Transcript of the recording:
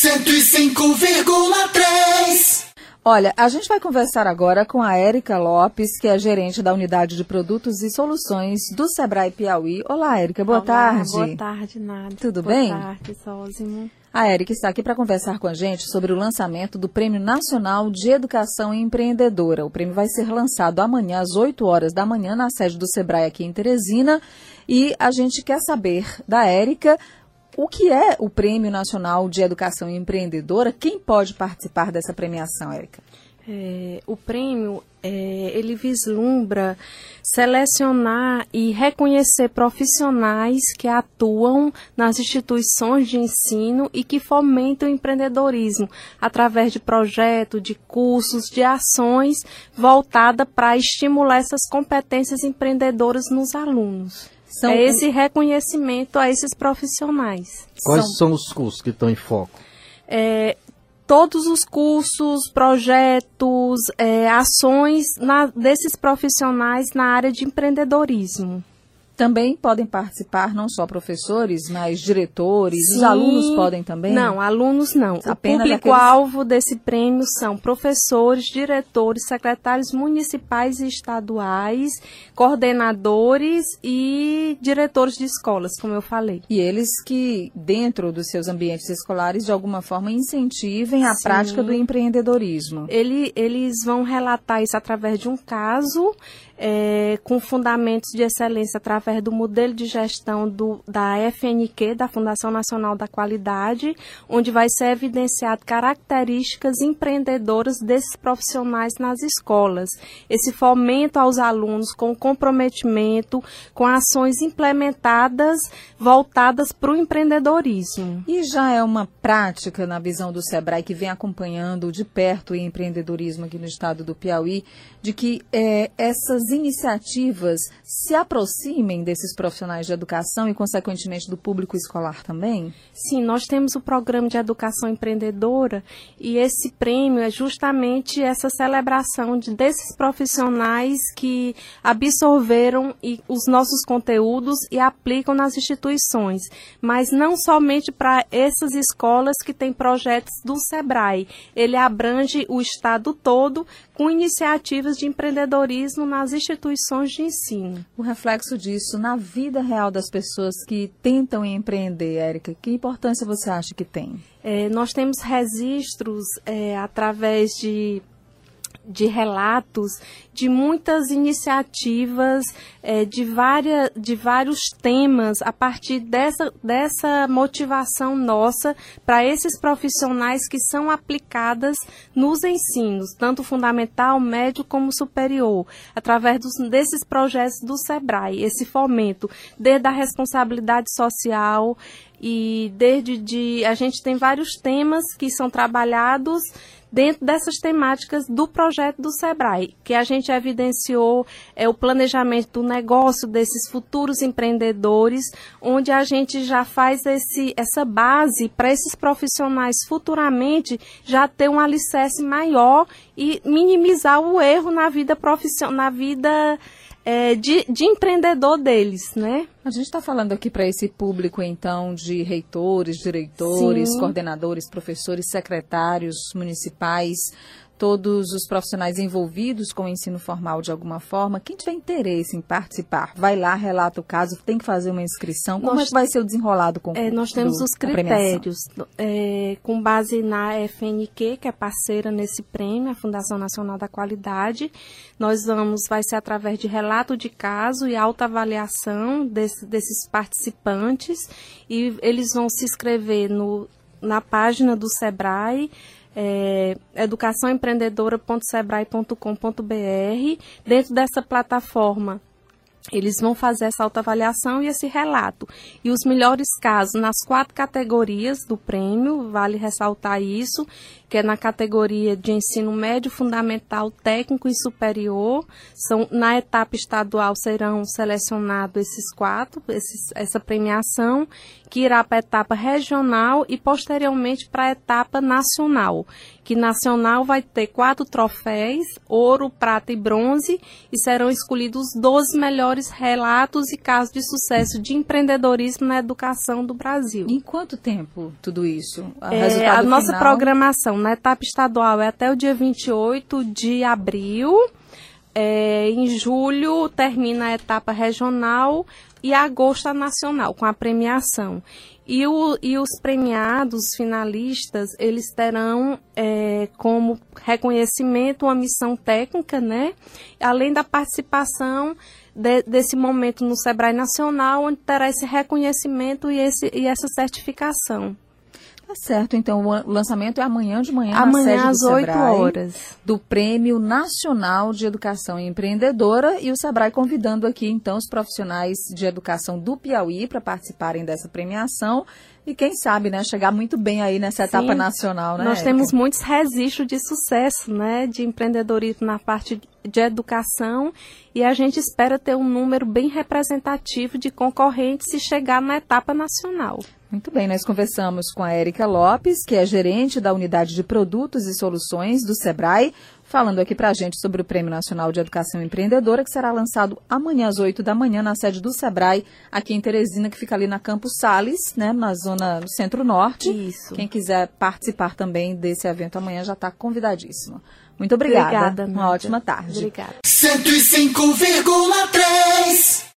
105,3. Olha, a gente vai conversar agora com a Érica Lopes, que é gerente da Unidade de Produtos e Soluções do Sebrae Piauí. Olá, Érica, boa Olá, tarde. Boa tarde, Nada. Tudo boa bem? Boa tarde, Sósimo. A Érica está aqui para conversar com a gente sobre o lançamento do Prêmio Nacional de Educação Empreendedora. O prêmio vai ser lançado amanhã às 8 horas da manhã na sede do Sebrae aqui em Teresina. E a gente quer saber da Érica o que é o Prêmio Nacional de Educação Empreendedora. Quem pode participar dessa premiação, Érica? É, o prêmio é, ele vislumbra selecionar e reconhecer profissionais que atuam nas instituições de ensino e que fomentam o empreendedorismo através de projetos, de cursos, de ações voltadas para estimular essas competências empreendedoras nos alunos. São é esse reconhecimento a esses profissionais. Quais são, são os cursos que estão em foco? É, todos os cursos, projetos, é, ações na, desses profissionais na área de empreendedorismo. Também podem participar não só professores, mas diretores, Sim. os alunos podem também? Não, alunos não. Apenas o público-alvo daqueles... desse prêmio são professores, diretores, secretários municipais e estaduais, coordenadores e diretores de escolas, como eu falei. E eles que, dentro dos seus ambientes escolares, de alguma forma incentivem a Sim. prática do empreendedorismo. Ele, eles vão relatar isso através de um caso é, com fundamentos de excelência através do modelo de gestão do, da FNQ, da Fundação Nacional da Qualidade, onde vai ser evidenciado características empreendedoras desses profissionais nas escolas. Esse fomento aos alunos com comprometimento, com ações implementadas voltadas para o empreendedorismo. E já é uma prática na visão do SEBRAE que vem acompanhando de perto o empreendedorismo aqui no estado do Piauí, de que é, essas iniciativas se aproximem desses profissionais de educação e, consequentemente, do público escolar também? Sim, nós temos o programa de educação empreendedora e esse prêmio é justamente essa celebração de, desses profissionais que absorveram e, os nossos conteúdos e aplicam nas instituições, mas não somente para essas escolas que têm projetos do SEBRAE. Ele abrange o estado todo com iniciativas de empreendedorismo nas instituições de ensino. O reflexo disso na vida real das pessoas que tentam empreender, Érica, que importância você acha que tem? É, nós temos registros é, através de de relatos de muitas iniciativas, é, de, várias, de vários temas, a partir dessa, dessa motivação nossa para esses profissionais que são aplicadas nos ensinos, tanto fundamental, médio como superior, através dos, desses projetos do SEBRAE, esse fomento, desde a responsabilidade social e desde de, a gente tem vários temas que são trabalhados dentro dessas temáticas do projeto do SEBRAE, que a gente evidenciou é o planejamento do negócio desses futuros empreendedores, onde a gente já faz esse, essa base para esses profissionais futuramente já ter um alicerce maior e minimizar o erro na vida profissional, na vida é, de, de empreendedor deles, né? A gente está falando aqui para esse público, então, de reitores, diretores, Sim. coordenadores, professores, secretários municipais, todos os profissionais envolvidos com o ensino formal de alguma forma, quem tiver interesse em participar, vai lá, relata o caso, tem que fazer uma inscrição. Como nós, é que vai ser o desenrolado com é, Nós temos do, os critérios é, com base na FNQ, que é parceira nesse prêmio, a Fundação Nacional da Qualidade. Nós vamos, vai ser através de relato de caso e autoavaliação desse, desses participantes e eles vão se inscrever no, na página do SEBRAE é, educaçãoempreendedora.sebrae.com.br. Dentro dessa plataforma, eles vão fazer essa autoavaliação e esse relato. E os melhores casos nas quatro categorias do prêmio, vale ressaltar isso, que é na categoria de ensino médio, fundamental, técnico e superior. São, na etapa estadual serão selecionados esses quatro, esses, essa premiação, que irá para a etapa regional e posteriormente para a etapa nacional. Que nacional vai ter quatro troféus, ouro, prata e bronze, e serão escolhidos 12 melhores relatos e casos de sucesso de empreendedorismo na educação do Brasil. Em quanto tempo tudo isso? É, a nossa final... programação na etapa estadual é até o dia 28 de abril. É, em julho termina a etapa regional e agosto a nacional, com a premiação. E, o, e os premiados finalistas, eles terão é, como reconhecimento uma missão técnica, né? Além da participação de, desse momento no Sebrae Nacional, onde terá esse reconhecimento e, esse, e essa certificação. Tá certo, então o lançamento é amanhã de manhã, amanhã na às 8 horas. Do Prêmio Nacional de Educação Empreendedora e o Sebrae convidando aqui então os profissionais de educação do Piauí para participarem dessa premiação e quem sabe, né, chegar muito bem aí nessa Sim, etapa nacional, né? Nós temos muitos registros de sucesso, né, de empreendedorismo na parte de educação e a gente espera ter um número bem representativo de concorrentes e chegar na etapa nacional. Muito bem, nós conversamos com a Érica Lopes, que é gerente da Unidade de Produtos e Soluções do SEBRAE, falando aqui para a gente sobre o Prêmio Nacional de Educação Empreendedora, que será lançado amanhã às 8 da manhã na sede do SEBRAE, aqui em Teresina, que fica ali na Campus Sales, né, na zona centro-norte. Isso. Quem quiser participar também desse evento amanhã já está convidadíssimo. Muito obrigada. Obrigada, Uma ótima tarde. Obrigada. 105,3